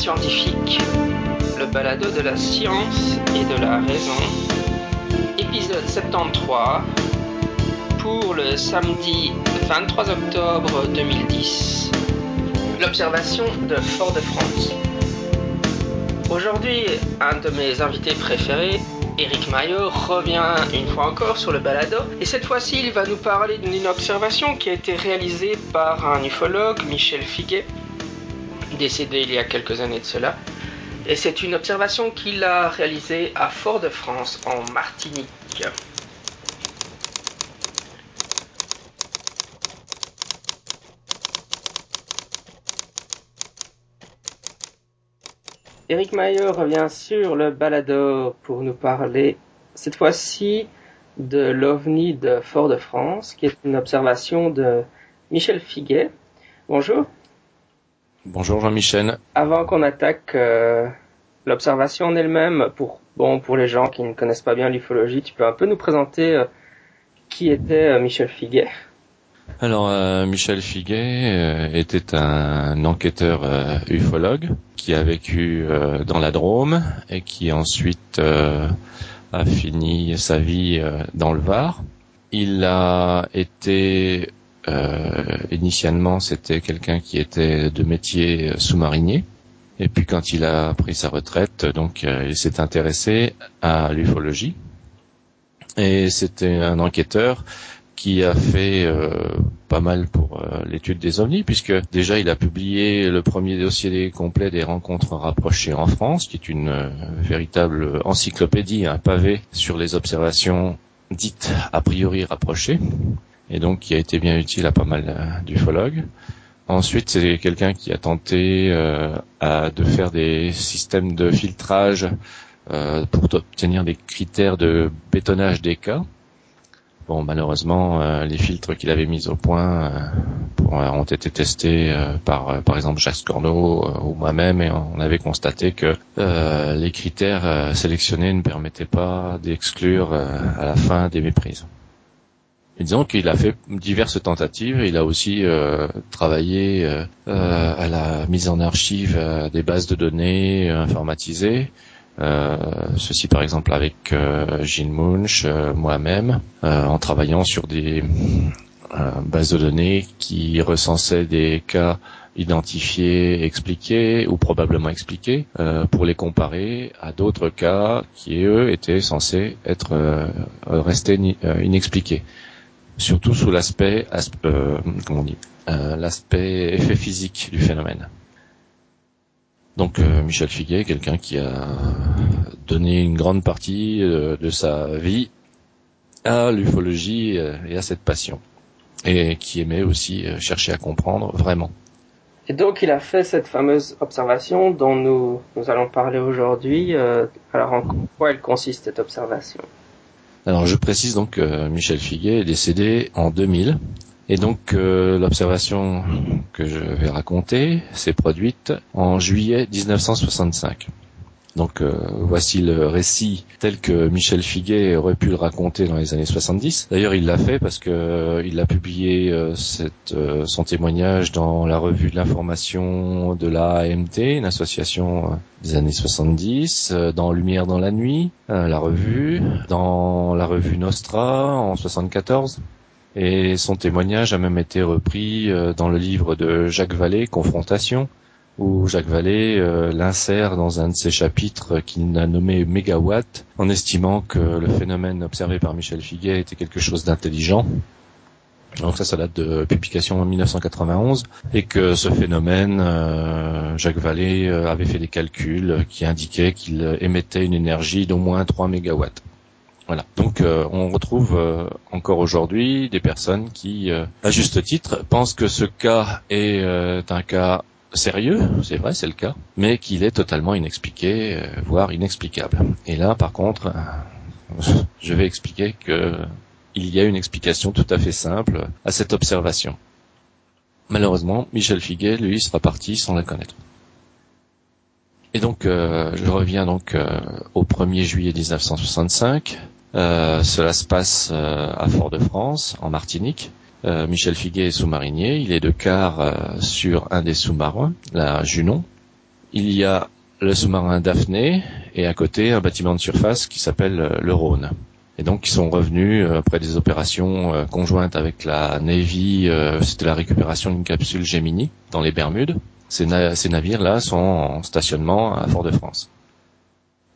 Scientifique, le balado de la science et de la raison, épisode 73, pour le samedi 23 octobre 2010. L'observation de Fort-de-France. Aujourd'hui, un de mes invités préférés, Eric Maillot, revient une fois encore sur le balado. Et cette fois-ci, il va nous parler d'une observation qui a été réalisée par un ufologue, Michel Figuet, décédé il y a quelques années de cela. Et c'est une observation qu'il a réalisée à Fort-de-France, en Martinique. Eric Maillot revient sur le balado pour nous parler cette fois-ci de l'OVNI de Fort-de-France, qui est une observation de Michel Figuet. Bonjour. Bonjour Jean-Michel. Avant qu'on attaque euh, l'observation en elle-même, pour bon pour les gens qui ne connaissent pas bien l'ufologie, tu peux un peu nous présenter euh, qui était euh, Michel Figuet? Alors Michel Figuet était un enquêteur ufologue qui a vécu dans la Drôme et qui ensuite a fini sa vie dans le Var. Il a été initialement, c'était quelqu'un qui était de métier sous-marinier. Et puis quand il a pris sa retraite, donc euh, il s'est intéressé à l'ufologie. Et c'était un enquêteur qui a fait euh, pas mal pour l'étude des ovnis, puisque déjà il a publié le premier dossier complet des rencontres rapprochées en France, qui est une véritable encyclopédie, un pavé sur les observations dites a priori rapprochées et donc qui a été bien utile à pas mal euh, d'ufologues. Ensuite, c'est quelqu'un qui a tenté euh, de faire des systèmes de filtrage euh, pour obtenir des critères de bétonnage des cas. Bon, malheureusement, les filtres qu'il avait mis au point ont été testés par, par exemple, Jacques Corneau ou moi-même, et on avait constaté que les critères sélectionnés ne permettaient pas d'exclure à la fin des méprises. Et disons qu'il a fait diverses tentatives. Il a aussi euh, travaillé euh, euh, à la mise en archive des bases de données informatisées. ceci par exemple avec Gilles Munch, moi-même, en travaillant sur des bases de données qui recensaient des cas identifiés, expliqués ou probablement expliqués pour les comparer à d'autres cas qui eux étaient censés être restés inexpliqués surtout sous l'aspect euh, comment euh, l'aspect effet physique du phénomène. Donc euh, Michel Figuet, quelqu'un qui a donné une grande partie euh, de sa vie à l'ufologie et à cette passion, et qui aimait aussi chercher à comprendre vraiment. Et donc il a fait cette fameuse observation dont nous, nous allons parler aujourd'hui. alors en quoi elle consiste cette observation? Alors je précise donc que Michel Figuet est décédé en 2000 et donc euh, l'observation que je vais raconter s'est produite en juillet 1965. Donc euh, voici le récit tel que Michel Figuet aurait pu le raconter dans les années 70. D'ailleurs, il l'a fait parce que euh, il a publié euh, cette, son témoignage dans la revue de l'information de l'AMT, une association des années 70, dans Lumière dans la nuit, la revue, dans la revue Nostra en 74. Et son témoignage a même été repris dans le livre de Jacques Vallée, Confrontation, où Jacques Vallée euh, l'insère dans un de ses chapitres qu'il a nommé Mégawatt, en estimant que le phénomène observé par Michel Figuet était quelque chose d'intelligent. Donc ça, ça date de publication en 1991 et que ce phénomène, euh, Jacques Vallée euh, avait fait des calculs qui indiquaient qu'il émettait une énergie d'au moins 3 mégawatts. Voilà. Donc on retrouve encore aujourd'hui des personnes qui, à juste titre, pensent que ce cas est un cas sérieux, c'est vrai, c'est le cas, mais qu'il est totalement inexpliqué, euh, voire inexplicable. Et là, par contre, euh, je vais expliquer que il y a une explication tout à fait simple à cette observation. Malheureusement, Michel Figuet, lui, sera parti sans la connaître. Et donc, euh, je reviens donc au 1er juillet 1965. cela se passe à Fort-de-France, en Martinique. Michel Figuet est sous-marinier. Il est de quart sur un des sous-marins, la Junon. il y a le sous-marin Daphné et à côté un bâtiment de surface qui s'appelle euh, le Rhône. Et donc ils sont revenus euh, après des opérations euh, conjointes avec la Navy, c'était la récupération d'une capsule Gemini dans les Bermudes. Ces, navires-là sont en stationnement à Fort-de-France.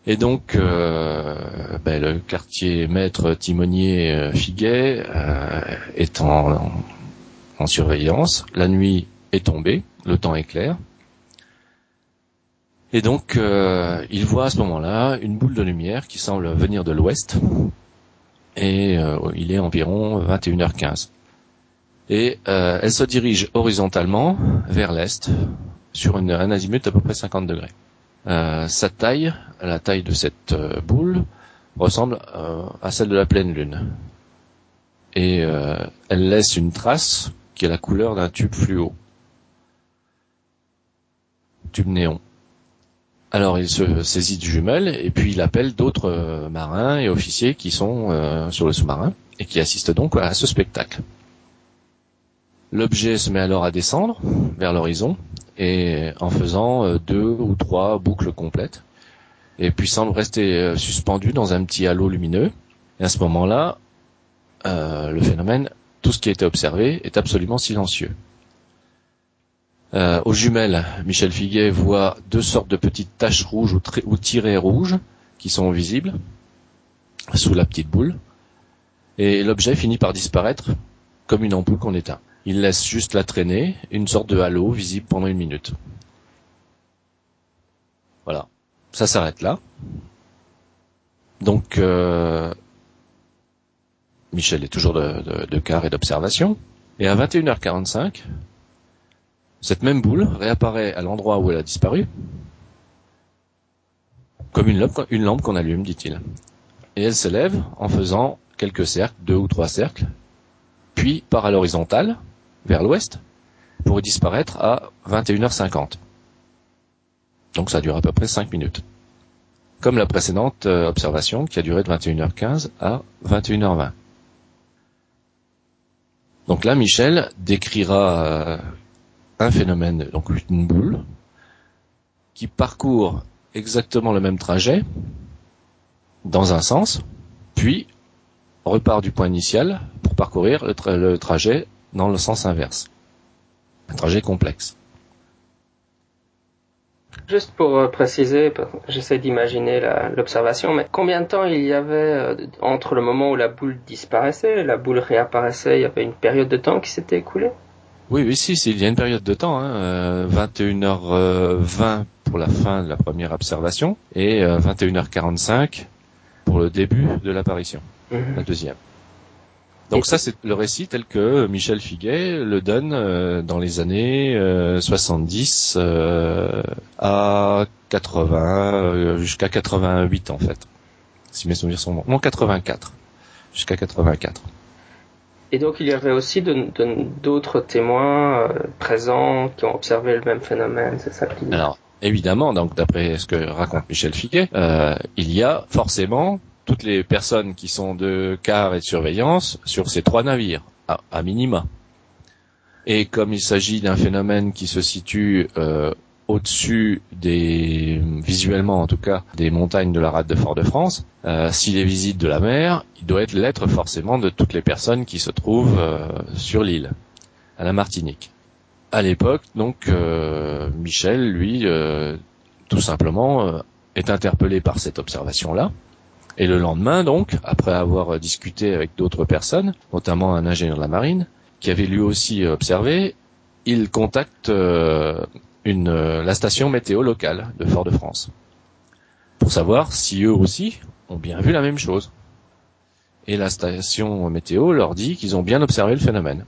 Et donc, ben, le quartier maître timonier Figuet est en, surveillance. La nuit est tombée, le temps est clair. Et donc, euh, il voit à ce moment-là une boule de lumière qui semble venir de l'ouest. Et euh, il est environ 21h15. Et euh, elle se dirige horizontalement vers l'est sur une, un azimut à peu près 50 degrés. Sa taille, la taille de cette boule, ressemble à celle de la pleine lune. Et elle laisse une trace qui a la couleur d'un tube fluo. Tube néon. Alors il se saisit du jumelle et puis il appelle d'autres euh, marins et officiers qui sont euh, sur le sous-marin et qui assistent donc à ce spectacle. L'objet se met alors à descendre vers l'horizon et en faisant euh, deux ou trois boucles complètes et puis semble rester suspendu dans un petit halo lumineux. Et à ce moment-là, le phénomène, tout ce qui a été observé, est absolument silencieux. Euh, aux jumelles, Michel Figuet voit deux sortes de petites taches rouges ou, ou tirées rouges qui sont visibles sous la petite boule. Et l'objet finit par disparaître comme une ampoule qu'on éteint. Il laisse juste la traîner, une sorte de halo visible pendant une minute. Voilà. Ça s'arrête là. Donc, euh, Michel est toujours de, de, quart et d'observation. Et à 21h45, cette même boule réapparaît à l'endroit où elle a disparu, comme une lampe, une lampe qu'on allume, dit-il. Et elle se lève en faisant quelques cercles, deux ou trois cercles, puis part à l'horizontale, vers l'ouest, pour disparaître à 21h50. Donc ça dure à peu près 5 minutes. Comme la précédente euh, observation qui a duré de 21h15 à 21h20. Donc là, Michel décrira euh, un phénomène, donc une boule, qui parcourt exactement le même trajet dans un sens, puis repart du point initial pour parcourir le, trajet dans le sens inverse. Un trajet complexe. Juste pour euh, préciser, j'essaie d'imaginer l'observation, mais combien de temps il y avait euh, entre le moment où la boule disparaissait et la boule réapparaissait? Il y avait une période de temps qui s'était écoulée? Oui, oui, si, il y a une période de temps, hein, 21h20 euh, pour la fin de la première observation et 21h45 euh, pour le début de l'apparition, mhm. la deuxième. Donc ça, c'est le récit tel que Michel Figuet le donne euh, dans les années 70 à 80, jusqu'à 88 en fait, si mes souvenirs sont bons. Non, 84, jusqu'à 84. Et donc il y avait aussi d'autres témoins euh, présents qui ont observé le même phénomène, c'est ça Alors évidemment, donc d'après ce que raconte Michel Figuet, euh, il y a forcément toutes les personnes qui sont de quart et de surveillance sur ces trois navires, à, minima. Et comme il s'agit d'un phénomène qui se situe euh, au-dessus des, visuellement en tout cas, des montagnes de la rade de Fort-de-France, euh, s'il est visible de la mer, il doit être l'être forcément de toutes les personnes qui se trouvent euh, sur l'île, à la Martinique. À l'époque, donc, euh, Michel, lui, tout simplement, est interpellé par cette observation-là. Et le lendemain, donc, après avoir discuté avec d'autres personnes, notamment un ingénieur de la marine, qui avait lui aussi observé, il contacte euh, la station météo locale de Fort-de-France pour savoir si eux aussi ont bien vu la même chose. Et la station météo leur dit qu'ils ont bien observé le phénomène,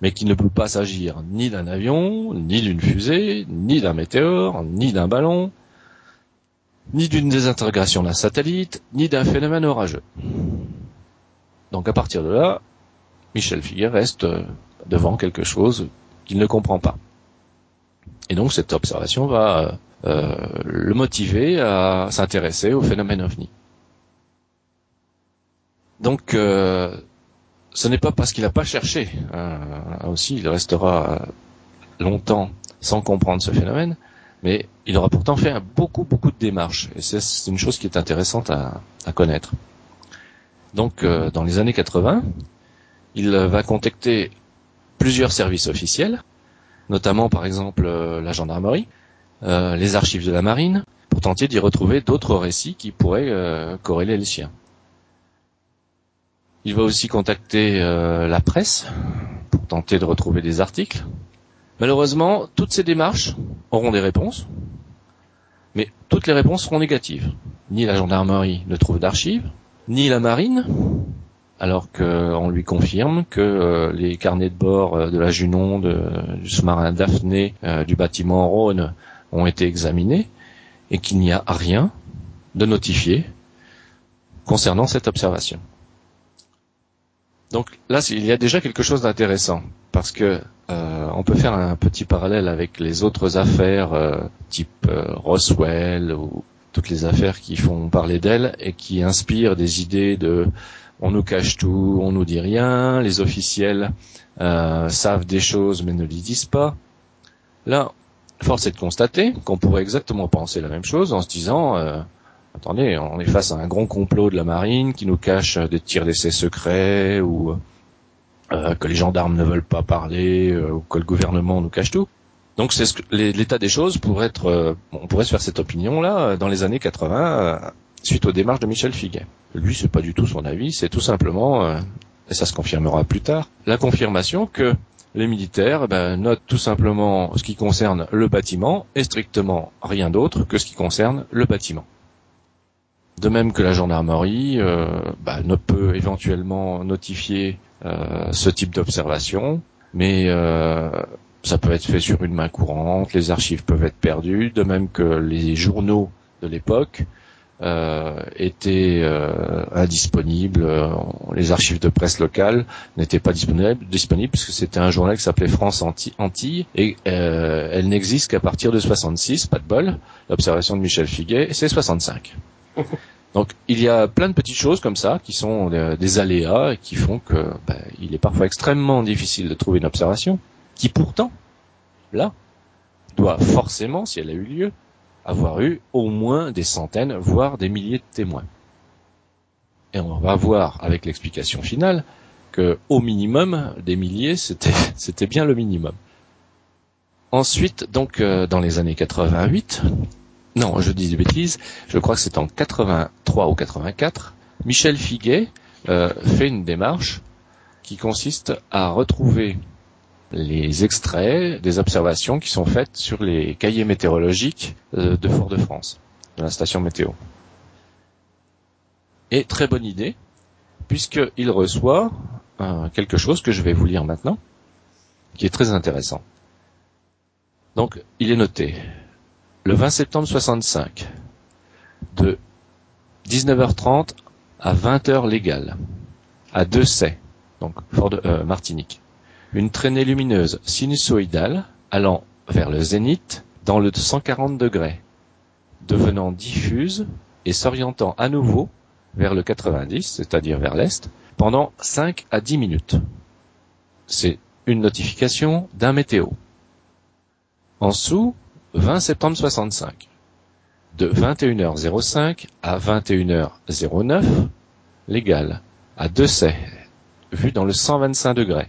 mais qu'il ne peut pas s'agir ni d'un avion, ni d'une fusée, ni d'un météore, ni d'un ballon, ni d'une désintégration d'un satellite, ni d'un phénomène orageux. Donc à partir de là, Michel Figuet reste euh, devant quelque chose qu'il ne comprend pas. Et donc cette observation va euh, le motiver à s'intéresser au phénomène ovni. Donc euh, ce n'est pas parce qu'il n'a pas cherché, euh, aussi il restera longtemps sans comprendre ce phénomène, Mais il aura pourtant fait beaucoup, beaucoup de démarches. Et c'est une chose qui est intéressante à, connaître. Donc, euh, dans les années 80, il va contacter plusieurs services officiels, notamment par exemple euh, la gendarmerie, euh, les archives de la marine, pour tenter d'y retrouver d'autres récits qui pourraient corréler les siens. Il va aussi contacter la presse pour tenter de retrouver des articles, Malheureusement, toutes ces démarches auront des réponses, mais toutes les réponses seront négatives. Ni la gendarmerie ne trouve d'archives, ni la marine, alors qu'on lui confirme que euh, les carnets de bord euh, de la Junon, du sous-marin Daphné, euh, du bâtiment Rhône ont été examinés et qu'il n'y a rien de notifié concernant cette observation. Donc là, il y a déjà quelque chose d'intéressant parce que euh, on peut faire un petit parallèle avec les autres affaires euh, type euh, Roswell ou toutes les affaires qui font parler d'elle et qui inspirent des idées de on nous cache tout, on nous dit rien, les officiels savent des choses mais ne les disent pas. Là, force est de constater qu'on pourrait exactement penser la même chose en se disant attendez, on est face à un grand complot de la marine qui nous cache des tirs d'essai secrets ou euh, que les gendarmes ne veulent pas parler euh, ou que le gouvernement nous cache tout. Donc c'est ce l'état des choses pour être, euh, on pourrait se faire cette opinion là dans les années 80 suite aux démarches de Michel Figuet. Lui c'est pas du tout son avis, c'est tout simplement et ça se confirmera plus tard la confirmation que les militaires ben, notent tout simplement ce qui concerne le bâtiment et strictement rien d'autre que ce qui concerne le bâtiment. De même que la gendarmerie euh, bah, ne peut éventuellement notifier euh, ce type d'observation, mais euh, ça peut être fait sur une main courante, les archives peuvent être perdues, de même que les journaux de l'époque étaient indisponibles, les archives de presse locale n'étaient pas disponibles, puisque c'était un journal qui s'appelait France Antilles et elle n'existe qu'à partir de 66, pas de bol, l'observation de Michel Figuet, c'est 65. Donc il y a plein de petites choses comme ça qui sont euh, des aléas et qui font que ben, il est parfois extrêmement difficile de trouver une observation qui pourtant, là, doit forcément, si elle a eu lieu, avoir eu au moins des centaines, voire des milliers de témoins. Et on va voir avec l'explication finale que au minimum des milliers, c'était bien le minimum. Ensuite, donc euh, dans les années 88, non, je dis des bêtises, je crois que c'est en 83 ou 84, Michel Figuet euh, fait une démarche qui consiste à retrouver les extraits des observations qui sont faites sur les cahiers météorologiques euh, de Fort-de-France, de la station météo. Et très bonne idée, puisqu'il reçoit euh, quelque chose que je vais vous lire maintenant, qui est très intéressant. Donc, il est noté le 20 septembre 65, de 19h30 à 20h légale, à Dessay, donc Fort de, euh, Martinique, une traînée lumineuse sinusoïdale allant vers le zénith dans le 140 degrés, devenant diffuse et s'orientant à nouveau vers le 90, c'est-à-dire vers l'est, pendant 5 à 10 minutes. C'est une notification d'un météo. En dessous, 20 septembre 65. De 21h05 à 21h09, légal, à Dessay, vu dans le 125 degrés.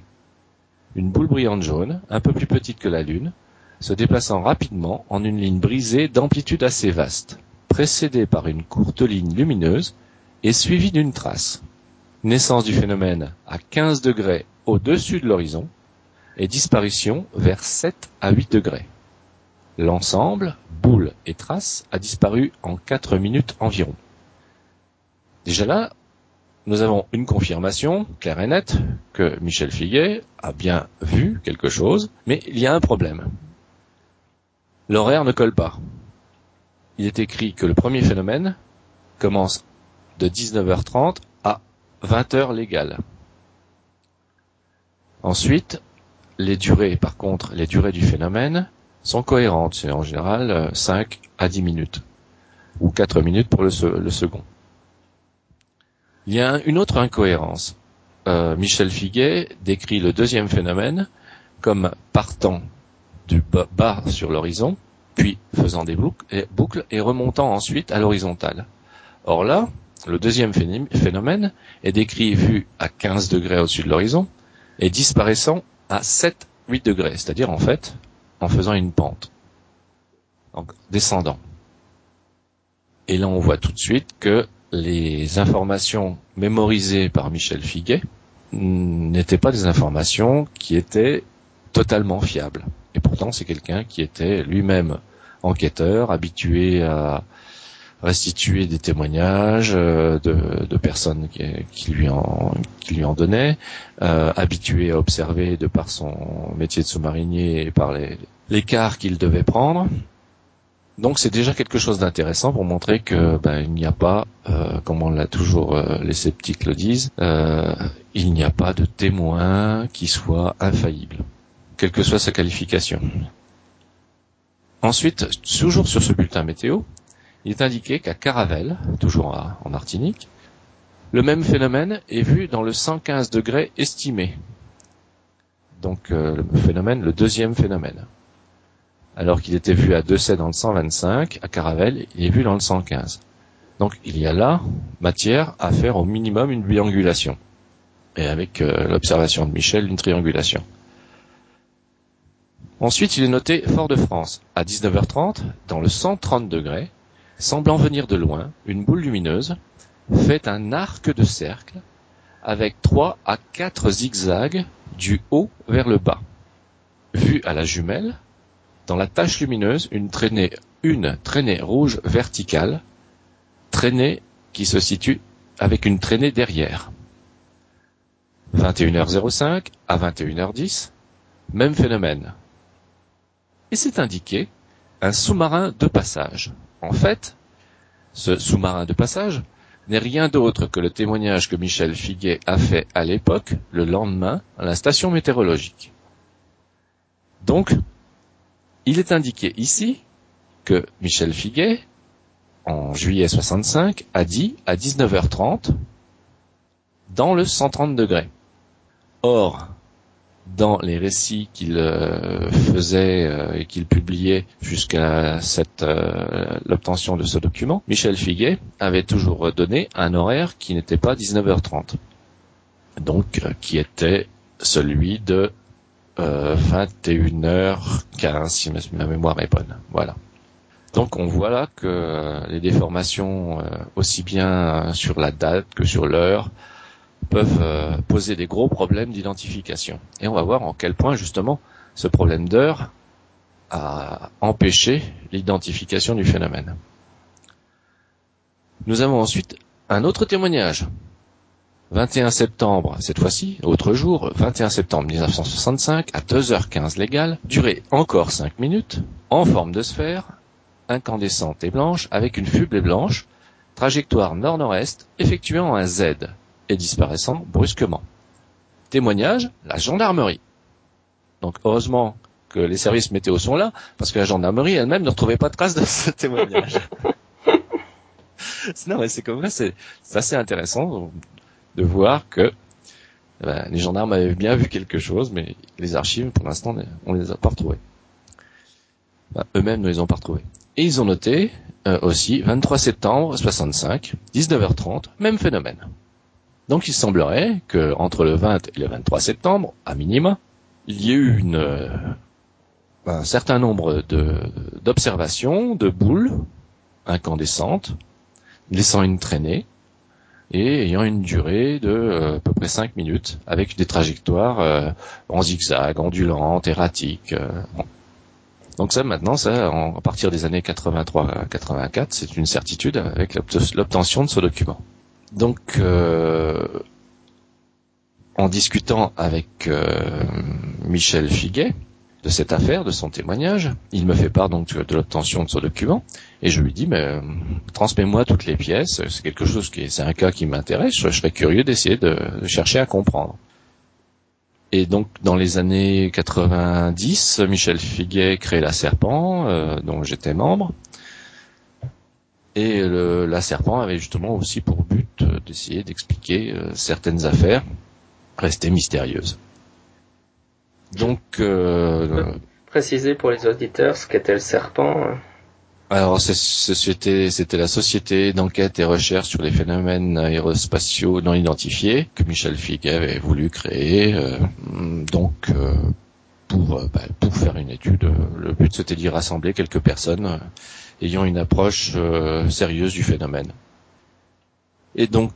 Une boule brillante jaune, un peu plus petite que la Lune, se déplaçant rapidement en une ligne brisée d'amplitude assez vaste, précédée par une courte ligne lumineuse et suivie d'une trace. Naissance du phénomène à 15 degrés au-dessus de l'horizon et disparition vers 7 à 8 degrés. L'ensemble, boule et trace, a disparu en quatre minutes environ. Déjà là, nous avons une confirmation claire et nette que Michel Figuet a bien vu quelque chose, mais il y a un problème. L'horaire ne colle pas. Il est écrit que le premier phénomène commence de 19h30 à 20h légales. Ensuite, les durées, par contre, les durées du phénomène sont cohérentes. C'est en général 5 euh, à 10 minutes. Ou 4 minutes pour le, second. Il y a une autre incohérence. Euh, Michel Figuet décrit le deuxième phénomène comme partant du bas sur l'horizon puis faisant des boucles et remontant ensuite à l'horizontale. Or là, le deuxième phénomène est décrit vu à 15 degrés au-dessus de l'horizon et disparaissant à 7, 8 degrés, c'est-à-dire en fait en faisant une pente, donc descendant. Et là, on voit tout de suite que les informations mémorisées par Michel Figuet n'étaient pas des informations qui étaient totalement fiables. Et pourtant, c'est quelqu'un qui était lui-même enquêteur, habitué à restituer des témoignages euh, de, personnes qui, lui en qui lui en donnaient, euh, habitué à observer de par son métier de sous-marinier et par l'écart qu'il devait prendre. Donc c'est déjà quelque chose d'intéressant pour montrer que ben, il n'y a pas, euh, comme on l'a toujours les sceptiques le disent, il n'y a pas de témoin qui soit infaillible, quelle que soit sa qualification. Ensuite, toujours sur ce bulletin météo, il est indiqué qu'à Caravelle, toujours en Martinique, le même phénomène est vu dans le 115 degrés estimé. Donc euh, le phénomène, le deuxième phénomène. Alors qu'il était vu à Dessay dans le 125, à Caravelle, il est vu dans le 115. Donc il y a là matière à faire au minimum une biangulation. Et avec euh, l'observation de Michel, une triangulation. Ensuite, il est noté Fort-de-France, à 19h30, dans le 130 degrés, semblant venir de loin, une boule lumineuse fait un arc de cercle avec trois à quatre zigzags du haut vers le bas. Vu à la jumelle, dans la tache lumineuse, une traînée, une traînée rouge verticale, traînée qui se situe avec une traînée derrière. 21h05 à 21h10, même phénomène et c'est indiqué un sous-marin de passage. En fait, ce sous-marin de passage n'est rien d'autre que le témoignage que Michel Figuet a fait à l'époque, le lendemain, à la station météorologique. Donc, il est indiqué ici que Michel Figuet, en juillet 65, a dit à 19h30 dans le 130 degrés. Or, dans les récits qu'il euh, faisait euh, et qu'il publiait jusqu'à euh, l'obtention de ce document, Michel Figuet avait toujours donné un horaire qui n'était pas 19h30. Donc qui était celui de 21h15 si ma mémoire est bonne. Voilà. Donc on voit là que les déformations aussi bien sur la date que sur l'heure peuvent euh, poser des gros problèmes d'identification. Et on va voir en quel point justement ce problème d'heure a empêché l'identification du phénomène. Nous avons ensuite un autre témoignage. 21 septembre, cette fois-ci, autre jour, 21 septembre 1965, à 2h15 légal, durée encore 5 minutes, en forme de sphère, incandescente et blanche, avec une fuble blanche, trajectoire nord-nord-est, effectuant un Z, et disparaissant brusquement. Témoignage, la gendarmerie. Donc heureusement que les services météo sont là, parce que la gendarmerie elle-même ne retrouvait pas de traces de ce témoignage. non, mais c'est comme ça, c'est assez intéressant de voir que eh ben, les gendarmes avaient bien vu quelque chose, mais les archives, pour l'instant, on les a pas retrouvées. Eux-mêmes ne les ont pas retrouvées. Et ils ont noté euh, aussi 23 septembre 65, 19h30, même phénomène. Donc il semblerait que entre le 20 et le 23 septembre, à minima, il y ait eu euh, un certain nombre d'observations de, boules incandescentes laissant une traînée et ayant une durée de euh, à peu près 5 minutes avec des trajectoires euh, en zigzag, ondulantes, erratiques. Donc ça maintenant, ça, à partir des années 83-84, c'est une certitude avec l'obtention de ce document. Donc, euh, en discutant avec euh, Michel Figuet de cette affaire, de son témoignage, il me fait part donc de l'obtention de ce document, et je lui dis, mais euh, transmets-moi toutes les pièces, c'est quelque chose qui, c'est un cas qui m'intéresse, je, serais curieux d'essayer de, chercher à comprendre. Et donc, dans les années 90, Michel Figuet crée la Serpent, dont j'étais membre, et le, la serpent avait justement aussi pour but euh, d'essayer d'expliquer euh, certaines affaires restées mystérieuses. Donc, euh, préciser pour les auditeurs ce qu'était le serpent alors, c'était la société d'enquête et recherche sur les phénomènes aérospatiaux non identifiés que Michel Figuet avait voulu créer. Donc, pour, euh, bah, pour faire une étude, le but c'était d'y rassembler quelques personnes ayant une approche sérieuse du phénomène. Et donc,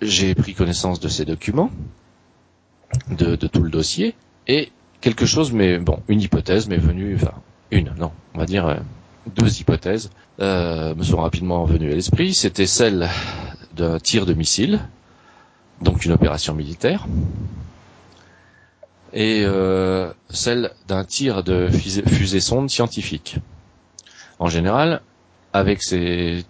j'ai pris connaissance de ces documents, de, tout le dossier, et quelque chose, mais bon, une hypothèse m'est venue, enfin, une, non, on va dire euh, deux hypothèses euh, me sont rapidement venues à l'esprit. C'était celle d'un tir de missile, donc une opération militaire, et euh, celle d'un tir de fusée-sonde scientifique. En général, avec ces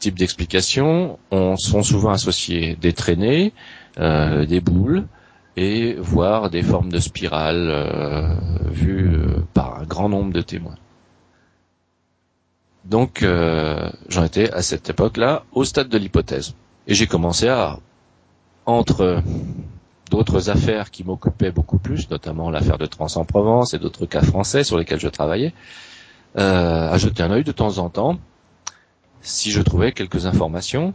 types d'explications, on sont souvent associés des traînées, des boules, et voir des formes de spirales euh, vues euh, par un grand nombre de témoins. Donc euh, j'en étais à cette époque-là au stade de l'hypothèse. Et j'ai commencé à, entre d'autres affaires qui m'occupaient beaucoup plus, notamment l'affaire de Trans en Provence et d'autres cas français sur lesquels je travaillais, à jeter un œil de temps en temps si je trouvais quelques informations.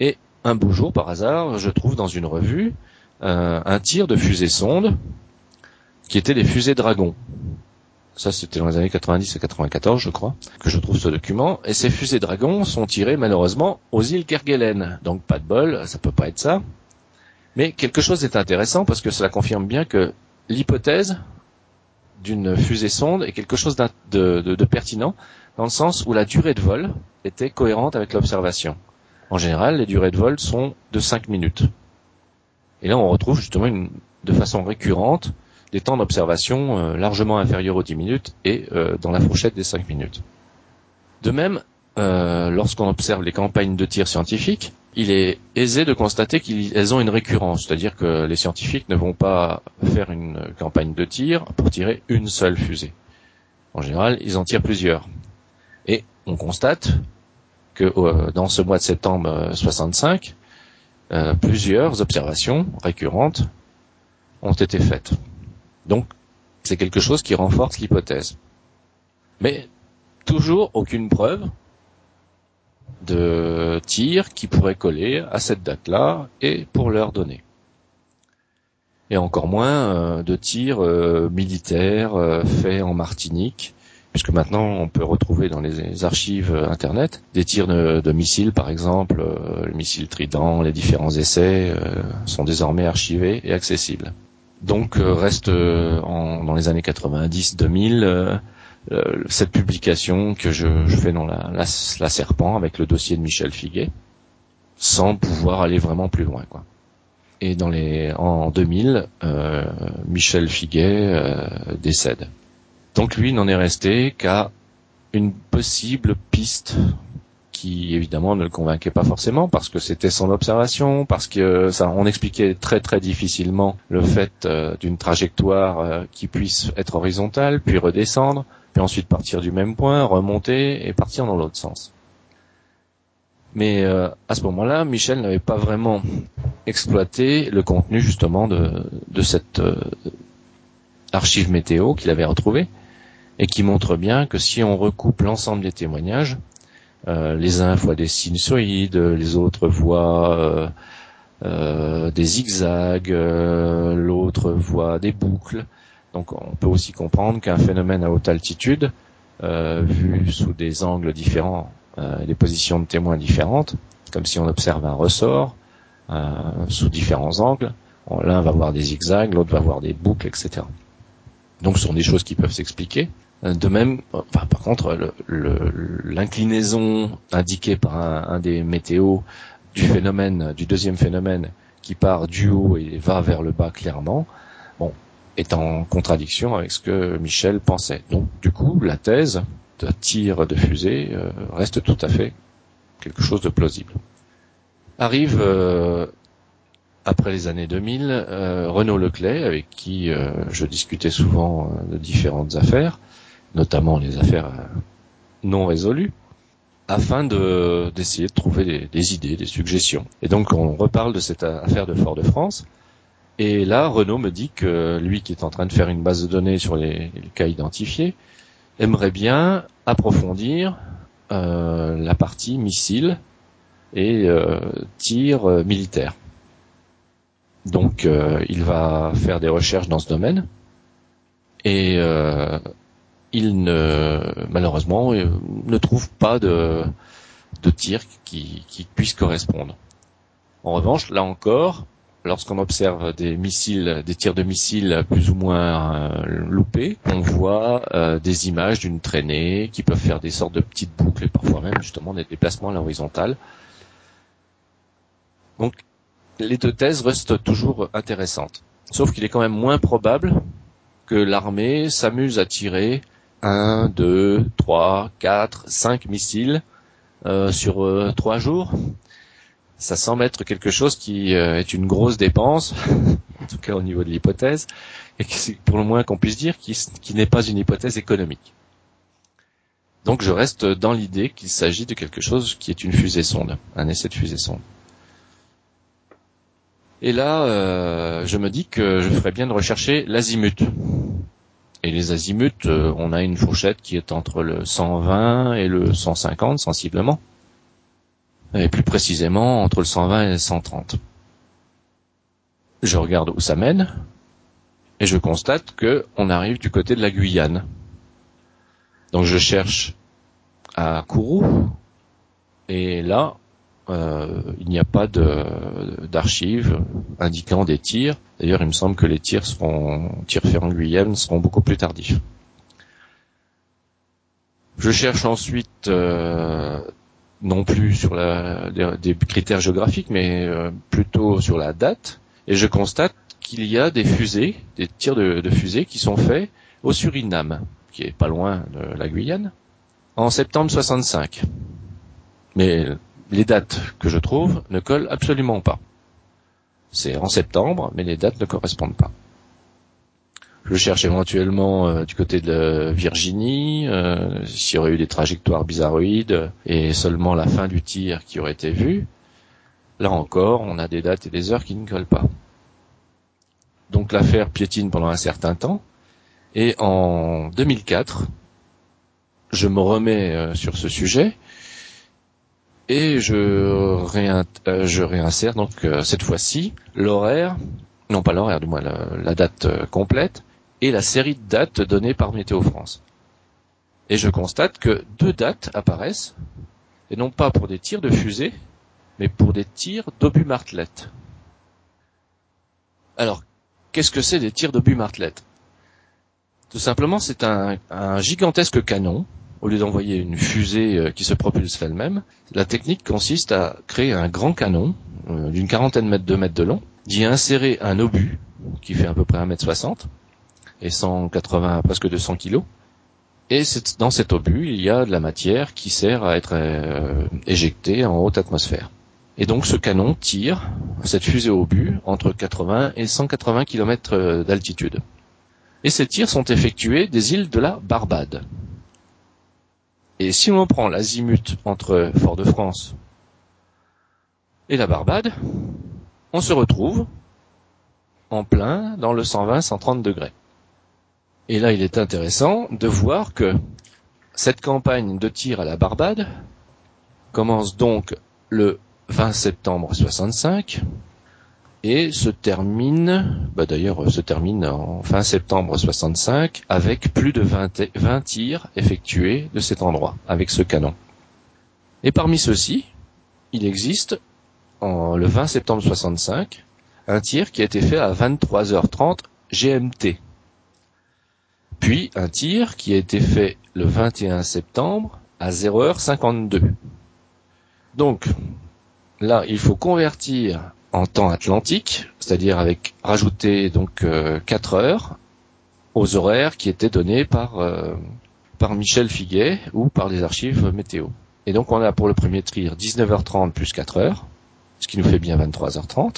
Et un beau jour, par hasard, je trouve dans une revue euh, un tir de fusée sonde qui était des fusées Dragon. Ça, c'était dans les années 90 et 94, je crois, que je trouve ce document. Et ces fusées Dragon sont tirées, malheureusement, aux îles Kerguelen. Donc, pas de bol, ça peut pas être ça. Mais quelque chose est intéressant parce que cela confirme bien que l'hypothèse d'une fusée sonde est quelque chose de, pertinent dans le sens où la durée de vol était cohérente avec l'observation. En général, les durées de vol sont de 5 minutes. Et là, on retrouve justement une, de façon récurrente des temps d'observation euh, largement inférieurs aux 10 minutes et euh, dans la fourchette des 5 minutes. De même, euh, lorsqu'on observe les campagnes de tir scientifiques, il est aisé de constater qu'elles ont une récurrence, c'est-à-dire que les scientifiques ne vont pas faire une campagne de tir pour tirer une seule fusée. En général, ils en tirent plusieurs. Et on constate que dans ce mois de septembre 65, euh, plusieurs observations récurrentes ont été faites. Donc, c'est quelque chose qui renforce l'hypothèse. Mais toujours aucune preuve de tir qui pourrait coller à cette date-là et pour leur donner. Et encore moins euh, de tirs euh, militaires faits en Martinique puisque maintenant on peut retrouver dans les archives internet des tirs de, missiles, par exemple, euh, le missile Trident, les différents essais euh, sont désormais archivés et accessibles. Donc euh, reste dans les années 90-2000 cette publication que je, fais dans la, Serpent avec le dossier de Michel Figuet, sans pouvoir aller vraiment plus loin. Quoi. Et dans les en 2000, Michel Figuet décède. Donc lui n'en est resté qu'à une possible piste qui évidemment ne le convainquait pas forcément parce que c'était son observation, parce que ça, on expliquait très très difficilement le fait euh, d'une trajectoire euh, qui puisse être horizontale, puis redescendre, puis ensuite partir du même point, remonter et partir dans l'autre sens. Mais euh, à ce moment-là, Michel n'avait pas vraiment exploité le contenu justement de, de cette archive météo qu'il avait retrouvée et qui montre bien que si on recoupe l'ensemble des témoignages, euh, les uns voient des sinusoïdes, les autres voient euh, euh, des zigzags, l'autre voit des boucles. Donc on peut aussi comprendre qu'un phénomène à haute altitude, vu sous des angles différents, des positions de témoins différentes, comme si on observe un ressort sous différents angles, l'un va voir des zigzags, l'autre va voir des boucles, etc. Donc ce sont des choses qui peuvent s'expliquer. Euh, de même, par contre, l'inclinaison indiquée par un, des météos du phénomène, du deuxième phénomène, qui part du haut et va vers le bas clairement, est en contradiction avec ce que Michel pensait. Donc, du coup, la thèse de tir de fusée euh, reste tout à fait quelque chose de plausible. Arrive euh, après les années 2000, Renaud Leclay, avec qui je discutais souvent de différentes affaires, notamment les affaires euh, non résolues, afin de d'essayer de trouver des, idées, des suggestions. Et donc on reparle de cette affaire de Fort-de-France, Et là, Renault me dit que lui qui est en train de faire une base de données sur les, cas identifiés, aimerait bien approfondir euh, la partie missile et euh, tir euh, militaire. Donc il va faire des recherches dans ce domaine et il ne malheureusement ne trouve pas de, de tir qui, qui puisse correspondre. En revanche, là encore, lorsqu'on observe des missiles, des tirs de missiles plus ou moins euh, loupés, on voit euh, des images d'une traînée qui peuvent faire des sortes de petites boucles et parfois même justement des déplacements à l'horizontale. Donc les deux thèses restent toujours intéressantes. Sauf qu'il est quand même moins probable que l'armée s'amuse à tirer un, deux, trois, quatre, cinq missiles euh, sur trois jours ça semble être quelque chose qui euh, est une grosse dépense, en tout cas au niveau de l'hypothèse, et qui, pour le moins qu'on puisse dire, qui, n'est pas une hypothèse économique. Donc je reste dans l'idée qu'il s'agit de quelque chose qui est une fusée sonde, un essai de fusée sonde. Et là, euh, je me dis que je ferais bien de rechercher l'azimut. Et les azimuts, euh, on a une fourchette qui est entre le 120 et le 150 sensiblement et plus précisément entre le 120 et le 130. Je regarde où ça mène, et je constate que on arrive du côté de la Guyane. Donc je cherche à Kourou, et là, euh, il n'y a pas d'archives indiquant des tirs. D'ailleurs, il me semble que les tirs seront tirs faits en Guyane seront beaucoup plus tardifs. Je cherche ensuite euh, non plus sur des critères géographiques, mais euh, plutôt sur la date. Et je constate qu'il y a des fusées, des tirs de, de fusées qui sont faits au Suriname, qui est pas loin de la Guyane, en septembre 65. Mais les dates que je trouve ne collent absolument pas. C'est en septembre, mais les dates ne correspondent pas. Je cherche éventuellement euh, du côté de Virginie, euh, s'il y aurait eu des trajectoires bizarroïdes et seulement la fin du tir qui aurait été vue. Là encore, on a des dates et des heures qui ne collent pas. Donc l'affaire piétine pendant un certain temps. Et en 2004, je me remets euh, sur ce sujet et je, je réinsère donc cette fois-ci l'horaire, non pas l'horaire du moins la date complète, et la série de dates données par Météo France. Et je constate que deux dates apparaissent, et non pas pour des tirs de fusée, mais pour des tirs d'obus martelette. Alors, qu'est-ce que c'est des tirs d'obus martelette? Tout simplement, c'est un, gigantesque canon. Au lieu d'envoyer une fusée euh, qui se propulse elle-même, la technique consiste à créer un grand canon euh, d'une quarantaine de mètres de long, d'y insérer un obus qui fait à peu près 1 mètre 60 et 180 presque 200 kilos. Et dans cet obus, il y a de la matière qui sert à être euh, éjectée en haute atmosphère. Et donc ce canon tire cette fusée but entre 80 et 180 km euh, d'altitude. Et ces tirs sont effectués des îles de la Barbade. Et si on prend l'azimut entre Fort-de-France et la Barbade, on se retrouve en plein dans le 120-130 degrés. Et là, il est intéressant de voir que cette campagne de tir à la Barbade commence donc le 20 septembre 65 et se termine, bah d'ailleurs se termine en fin septembre 65 avec plus de 20, 20 tirs effectués de cet endroit avec ce canon. Et parmi ceux-ci, il existe le 20 septembre 65 un tir qui a été fait à 23h30 GMT puis un tir qui a été fait le 21 septembre à 0h52. Donc là, il faut convertir en temps atlantique, c'est-à-dire avec rajouter donc 4 euh, heures aux horaires qui étaient donnés par euh, par Michel Figuet ou par les archives météo. Et donc on a pour le premier tir 19h30 plus 4 heures, ce qui nous fait bien 23h30.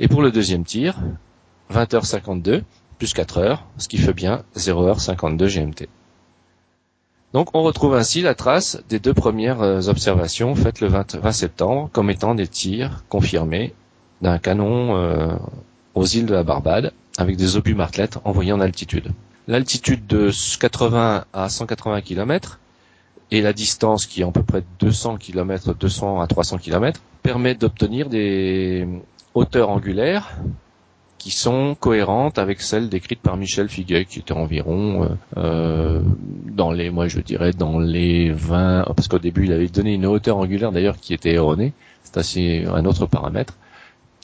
Et pour le deuxième tir, 20h52 plus 4 heures, ce qui fait bien 0h52 GMT. Donc on retrouve ainsi la trace des deux premières euh, observations faites le 20, septembre comme étant des tirs confirmés d'un canon euh, aux îles de la Barbade avec des obus Martlet envoyés en altitude. L'altitude de 80 à 180 km et la distance qui est à peu près 200 km, 200 à 300 km, permet d'obtenir des hauteurs angulaires qui sont cohérentes avec celles décrites par Michel Figuet, qui était environ euh, euh, dans les, moi je dirais dans les 20, parce qu'au début il avait donné une hauteur angulaire d'ailleurs qui était erronée, c'est assez un autre paramètre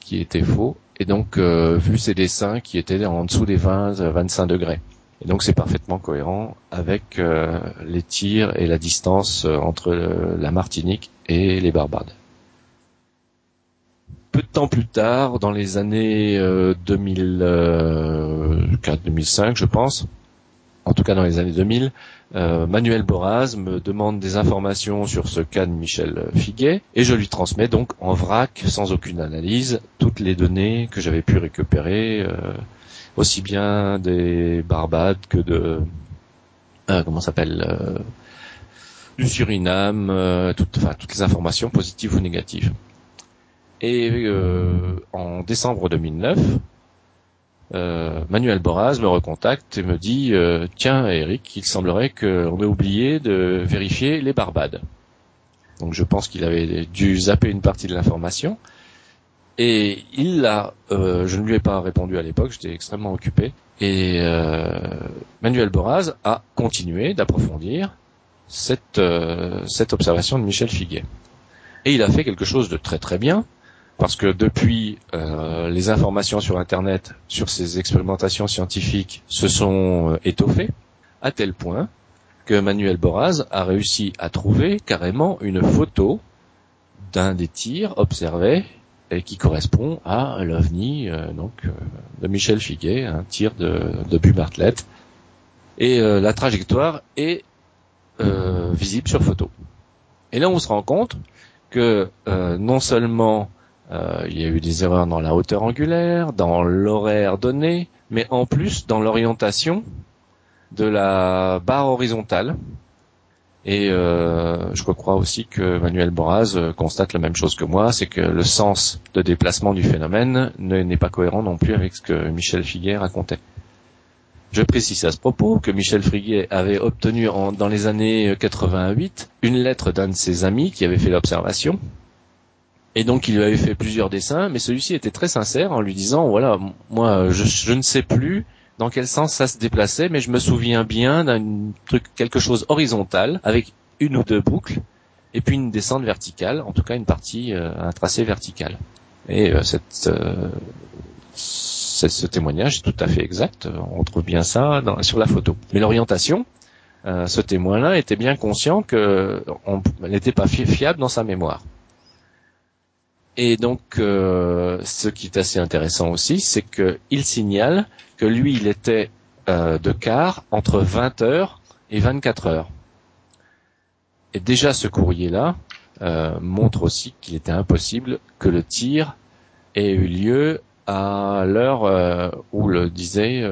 qui était faux, et donc euh, vu ces dessins qui étaient en dessous des 20-25 degrés. Et donc c'est parfaitement cohérent avec euh, les tirs et la distance euh, entre la Martinique et les Barbades. Peu de temps plus tard, dans les années 2004-2005, je pense, en tout cas dans les années 2000, Manuel Boraz me demande des informations sur ce cas de Michel Figuet et je lui transmets donc en vrac, sans aucune analyse, toutes les données que j'avais pu récupérer aussi bien des Barbades que de euh, comment s'appelle euh, du Suriname, euh, enfin, toutes les informations positives ou négatives. Et euh, en décembre 2009, Manuel Boraz me recontacte et me dit tiens Eric, il semblerait qu'on ait oublié de vérifier les Barbades. Donc je pense qu'il avait dû zapper une partie de l'information. Et il a, euh, je ne lui ai pas répondu à l'époque, j'étais extrêmement occupé. Et euh, Manuel Boraz a continué d'approfondir cette, euh, cette observation de Michel Figuet. Et il a fait quelque chose de très très bien, parce que depuis les informations sur Internet sur ces expérimentations scientifiques se sont étoffées, à tel point que Manuel Boraz a réussi à trouver carrément une photo d'un des tirs observés et qui correspond à l'OVNI euh, donc euh, de Michel Figuet, un tir de, de Bumartlet. Et euh, la trajectoire est visible sur photo. Et là, on se rend compte que non seulement il y a eu des erreurs dans la hauteur angulaire, dans l'horaire donné, mais en plus dans l'orientation de la barre horizontale et euh, je crois aussi que Manuel Boraz euh, constate la même chose que moi, c'est que le sens de déplacement du phénomène n'est pas cohérent non plus avec ce que Michel Figuet racontait. Je précise à ce propos que Michel Figuet avait obtenu dans les années 88 une lettre d'un de ses amis qui avait fait l'observation. Et donc il lui avait fait plusieurs dessins, mais celui-ci était très sincère en lui disant voilà, moi je ne sais plus dans quel sens ça se déplaçait, mais je me souviens bien d'un truc, quelque chose horizontal avec une ou deux boucles et puis une descente verticale, en tout cas une partie, euh, un tracé vertical. Et euh, cette, euh, ce témoignage est tout à fait exact. On trouve bien ça sur la photo. Mais l'orientation, ce témoin-là était bien conscient qu'elle n'était pas fiable dans sa mémoire. Et donc, ce qui est assez intéressant aussi, c'est qu'il signale que lui, il était euh, de quart entre 20 heures et 24 heures. Et déjà, ce courrier-là euh, montre aussi qu'il était impossible que le tir ait eu lieu à l'heure euh, où le disait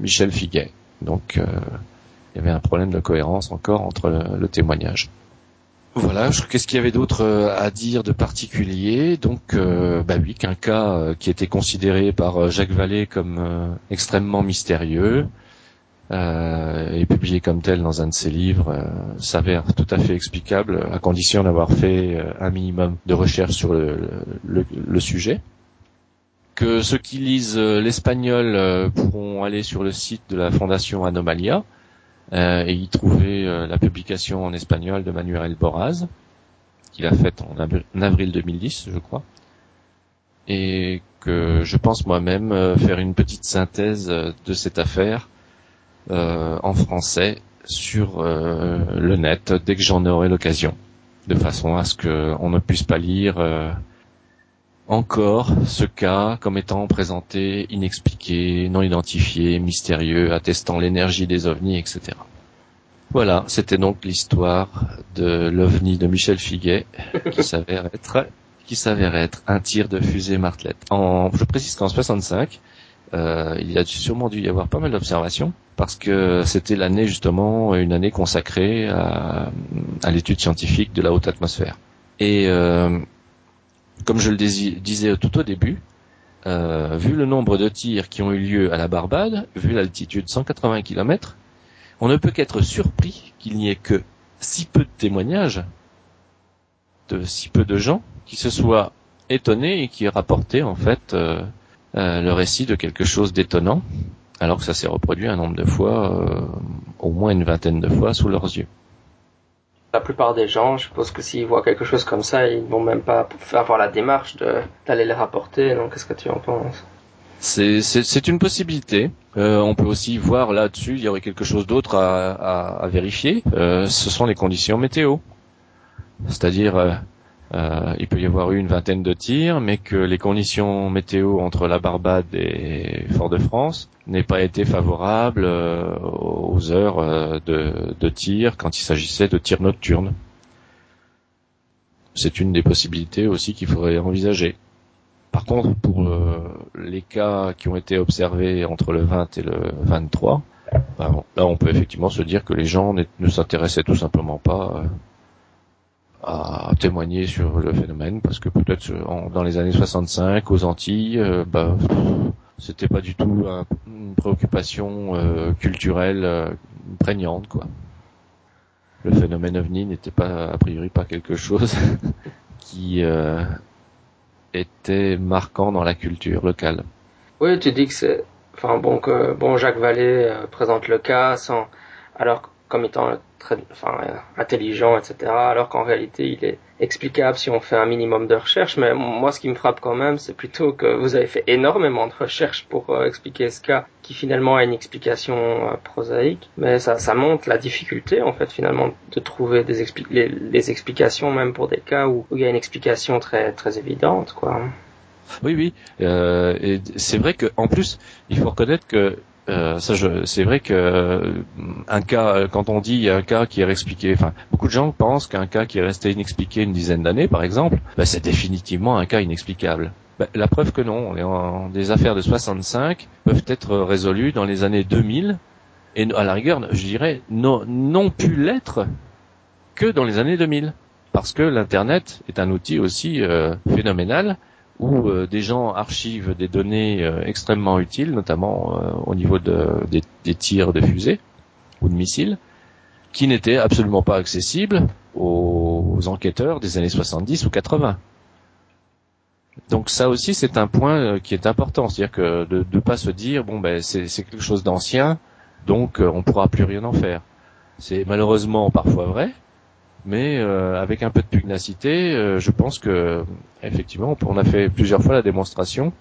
Michel Figuet. Donc, il y avait un problème de cohérence encore entre le témoignage. Voilà, qu'est-ce qu'il y avait d'autre euh, à dire de particulier? Donc, euh, bah oui, qu'un cas euh, qui était considéré par Jacques Vallée comme extrêmement mystérieux et publié comme tel dans un de ses livres s'avère tout à fait explicable à condition d'avoir fait un minimum de recherche sur le, sujet. Que ceux qui lisent l'espagnol pourront aller sur le site de la Fondation Anomalia euh, et y trouver euh, la publication en espagnol de Manuel Boraz, qu'il a faite en, avril 2010, je crois, et que je pense moi-même euh, faire une petite synthèse de cette affaire en français sur le net dès que j'en aurai l'occasion, de façon à ce qu'on ne puisse pas lire encore ce cas comme étant présenté inexpliqué, non identifié, mystérieux, attestant l'énergie des ovnis, etc. Voilà, c'était donc l'histoire de l'ovni de Michel Figuet qui s'avère être qui s'avère être un tir de fusée Martlet. En, je précise qu'en 65, euh, il y a sûrement dû y avoir pas mal d'observations parce que c'était l'année justement une année consacrée à, à l'étude scientifique de la haute atmosphère. Et euh, comme je le disais tout au début, euh, vu le nombre de tirs qui ont eu lieu à la Barbade, vu l'altitude 180 km, on ne peut qu'être surpris qu'il n'y ait que si peu de témoignages de si peu de gens qui se soient étonnés et qui rapportaient en fait euh, euh, le récit de quelque chose d'étonnant, alors que ça s'est reproduit un nombre de fois, au moins une vingtaine de fois sous leurs yeux la plupart des gens, je suppose que s'ils voient quelque chose comme ça, ils vont même pas avoir la démarche d'aller les rapporter. Donc, qu'est-ce que tu en penses? C'est une possibilité. Euh, on peut aussi voir là-dessus, il y aurait quelque chose d'autre à, à, vérifier. Euh, ce sont les conditions météo. C'est-à-dire, euh, il peut y avoir eu une vingtaine de tirs, mais que les conditions météo entre la Barbade et Fort-de-France n'aient pas été favorables euh, aux heures euh, de, de tir quand il s'agissait de tirs nocturnes. C'est une des possibilités aussi qu'il faudrait envisager. Par contre, pour les cas qui ont été observés entre le 20 et le 23, ben, là on peut effectivement se dire que les gens ne s'intéressaient tout simplement pas à témoigner sur le phénomène parce que peut-être dans les années 65 aux Antilles, euh, bah, c'était pas du tout une préoccupation euh, culturelle euh, prégnante quoi. Le phénomène ovni n'était pas a priori pas quelque chose qui était marquant dans la culture locale. Oui, tu dis que c'est enfin bon que bon Jacques Vallée présente le cas sans alors comme étant très enfin, intelligent, etc. Alors qu'en réalité, il est explicable si on fait un minimum de recherche. Mais moi, ce qui me frappe quand même, c'est plutôt que vous avez fait énormément de recherches pour euh, expliquer ce cas, qui finalement a une explication euh, prosaïque. Mais ça, ça montre la difficulté, en fait, finalement, de trouver des les, explications, même pour des cas où, il y a une explication très très évidente, quoi. Oui, oui. Euh, c'est vrai que en plus, il faut reconnaître que euh, ça, c'est vrai que euh, un cas, euh, quand on dit un cas qui est expliqué, enfin, beaucoup de gens pensent qu'un cas qui est resté inexpliqué une dizaine d'années, par exemple, bah, c'est définitivement un cas inexplicable. Bah, la preuve que non, des affaires de 65 peuvent être résolues dans les années 2000 et à la rigueur, je dirais, non pu l'être que dans les années 2000, parce que l'internet est un outil aussi phénoménal où euh, des gens archivent des données euh, extrêmement utiles, notamment euh, au niveau de, des, tirs de fusées ou de missiles, qui n'étaient absolument pas accessibles aux, enquêteurs des années 70 ou 80. Donc ça aussi c'est un point qui est important, c'est-à-dire que de ne pas se dire bon ben c'est quelque chose d'ancien, donc on pourra plus rien en faire. C'est malheureusement parfois vrai, mais euh, avec un peu de pugnacité, euh, je pense que effectivement, on a fait plusieurs fois la démonstration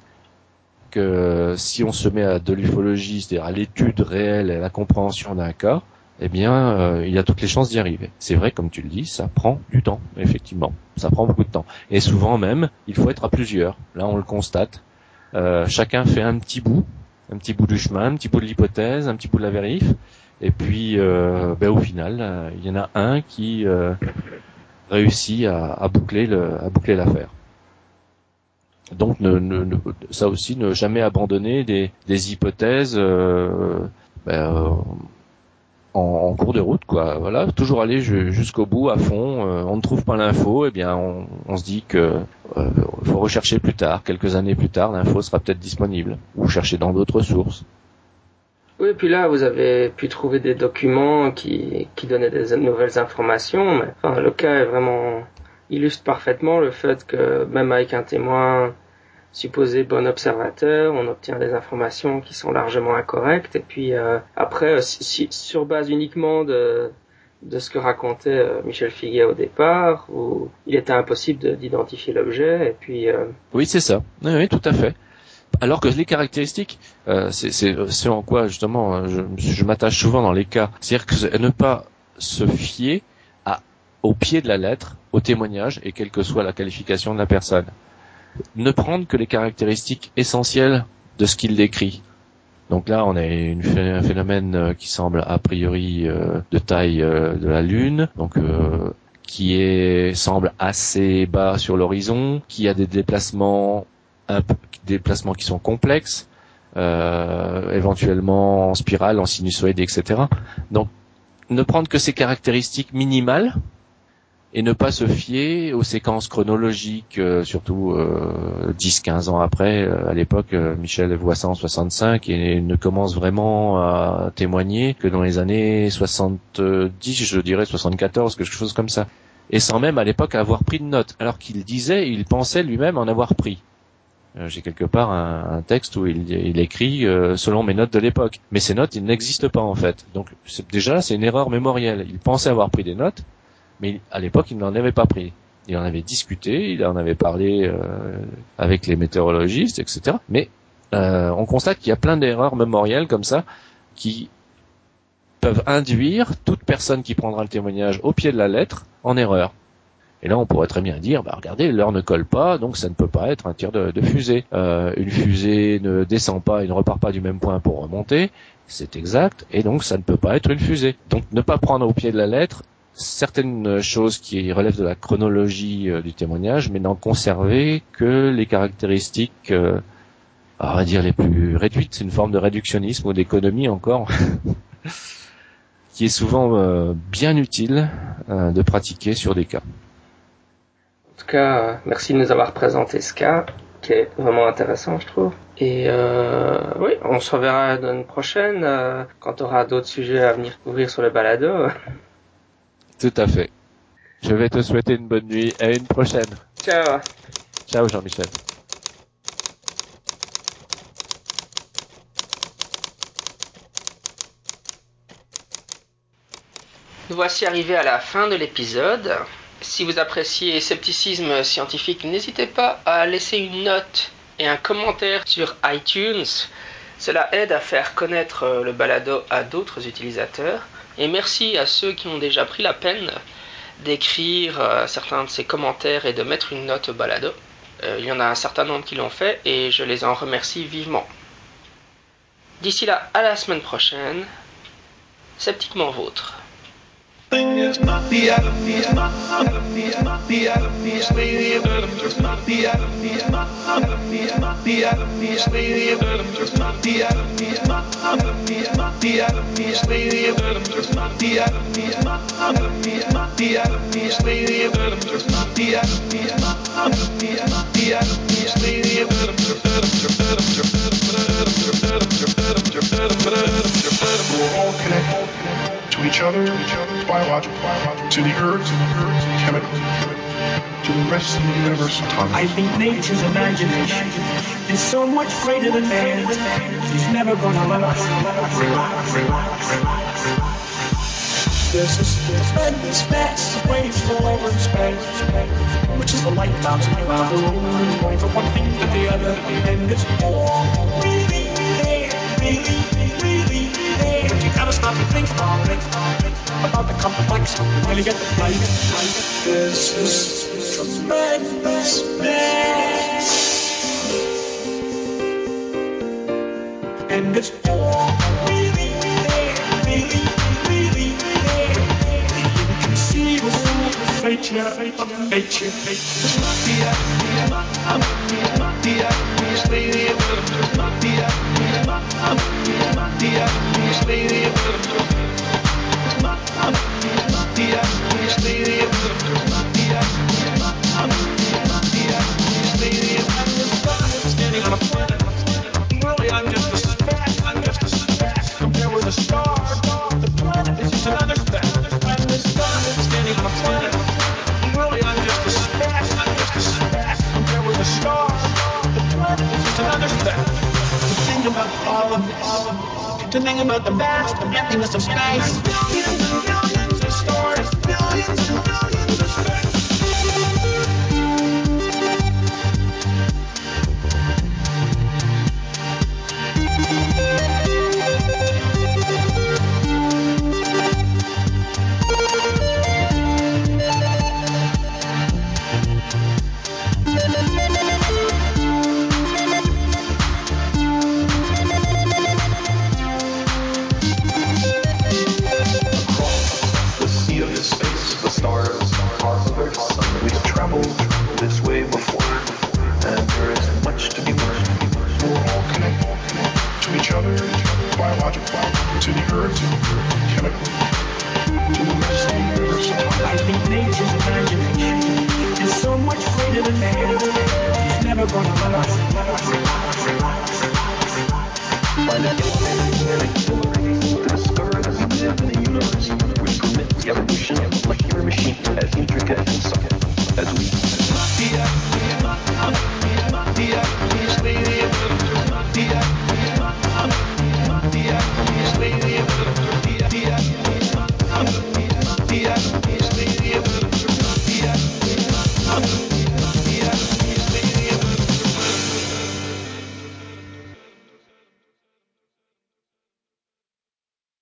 que si on se met à de l'ufologie, c'est-à-dire à, l'étude réelle et à la compréhension d'un cas, eh bien, euh, il y a toutes les chances d'y arriver. C'est vrai, comme tu le dis, ça prend du temps, effectivement, ça prend beaucoup de temps. Et souvent même, il faut être à plusieurs. Là, on le constate. chacun fait un petit bout, un petit bout du chemin, un petit bout de l'hypothèse, un petit bout de la vérif, et puis, euh, ben, au final, euh, il y en a un qui euh, réussit à, boucler l'affaire. Donc, ça aussi, ne jamais abandonner des, hypothèses ben, en, cours de route, quoi. Voilà, toujours aller jusqu'au bout, à fond. on ne trouve pas l'info, et eh bien, on, se dit que faut rechercher plus tard, quelques années plus tard, l'info sera peut-être disponible, ou chercher dans d'autres sources. Oui, puis là, vous avez pu trouver des documents qui, qui donnaient des nouvelles informations, enfin, le cas est vraiment illustre parfaitement le fait que même avec un témoin supposé bon observateur, on obtient des informations qui sont largement incorrectes. Et puis euh, après, euh, sur base uniquement de, de ce que racontait euh, Michel Figuet au départ, où il était impossible d'identifier l'objet. Et puis oui, c'est ça. Oui, oui, tout à fait alors que les caractéristiques, euh, c'est en quoi justement euh, je, m'attache souvent dans les cas, c'est-à-dire que ne pas se fier à, au pied de la lettre, au témoignage et quelle que soit la qualification de la personne. Ne prendre que les caractéristiques essentielles de ce qu'il décrit. Donc là, on a une, un phénomène euh, qui semble a priori de taille de la Lune, donc qui est semble assez bas sur l'horizon, qui a des déplacements des placements qui sont complexes, euh, éventuellement en spirale, en sinusoïde, etc. Donc, ne prendre que ces caractéristiques minimales et ne pas se fier aux séquences chronologiques, euh, surtout euh, 10-15 ans après. Euh, à l'époque, Michel voit ça en 65 et ne commence vraiment à témoigner que dans les années 70, je dirais 74, quelque chose comme ça. Et sans même à l'époque avoir pris de notes, alors qu'il disait, il pensait lui-même en avoir pris. J'ai quelque part un, texte où il, il écrit selon mes notes de l'époque, mais ces notes, ils n'existent pas en fait. Donc déjà, c'est une erreur mémorielle. Il pensait avoir pris des notes, mais à l'époque, il n'en avait pas pris. Il en avait discuté, il en avait parlé euh, avec les météorologistes, etc. Mais euh, on constate qu'il y a plein d'erreurs mémorielles comme ça qui peuvent induire toute personne qui prendra le témoignage au pied de la lettre en erreur. Et là, on pourrait très bien dire, bah regardez, l'heure ne colle pas, donc ça ne peut pas être un tir de, fusée. Euh, une fusée ne descend pas et ne repart pas du même point pour remonter, c'est exact, et donc ça ne peut pas être une fusée. Donc ne pas prendre au pied de la lettre certaines choses qui relèvent de la chronologie euh, du témoignage, mais n'en conserver que les caractéristiques, euh, on va dire les plus réduites. C'est une forme de réductionnisme ou d'économie encore, qui est souvent euh, bien utile de pratiquer sur des cas. En tout cas, merci de nous avoir présenté ce cas, qui est vraiment intéressant, je trouve. Et oui, on se reverra dans une prochaine, quand on aura d'autres sujets à venir couvrir sur le balado. Tout à fait. Je vais te souhaiter une bonne nuit et à une prochaine. Ciao. Ciao Jean-Michel. Nous voici arrivés à la fin de l'épisode. Si vous appréciez Scepticisme scientifique, n'hésitez pas à laisser une note et un commentaire sur iTunes. Cela aide à faire connaître le balado à d'autres utilisateurs. Et merci à ceux qui ont déjà pris la peine d'écrire euh, certains de ces commentaires et de mettre une note au balado. Euh, il y en a un certain nombre qui l'ont fait et je les en remercie vivement. D'ici là, à la semaine prochaine, sceptiquement vôtre. Thing is not the atom, is not atom, is not the atom, is the atom, just not the atom, is not atom, is not the atom, is the atom, just not the atom, is not atom, is not the atom, is the atom, just not the atom, is not atom, is not the atom, is the atom, just not the atom, is not atom, is not the atom, is the atom, just atom, just atom, just atom, just atom, just atom, just atom, just atom, just atom, we're all connected to each other, to each other, biological, biological, to the earth, to the earth, chemical, to the rest of the universe. I think nature's imagination is so much greater than man's. He's never gonna let us relax, relax, relax, relax. There's this flow over space, which is the light bouncing around the room, going from one thing to the other, and it's all but you ever stop and think about the complex, will you get the play? This is tremendous mess. And it's all really, really, really, really inconceivable nature, of nature, nature. Yeah. To think about the vast emptiness of space. Billions and billions of stars. Billions and billions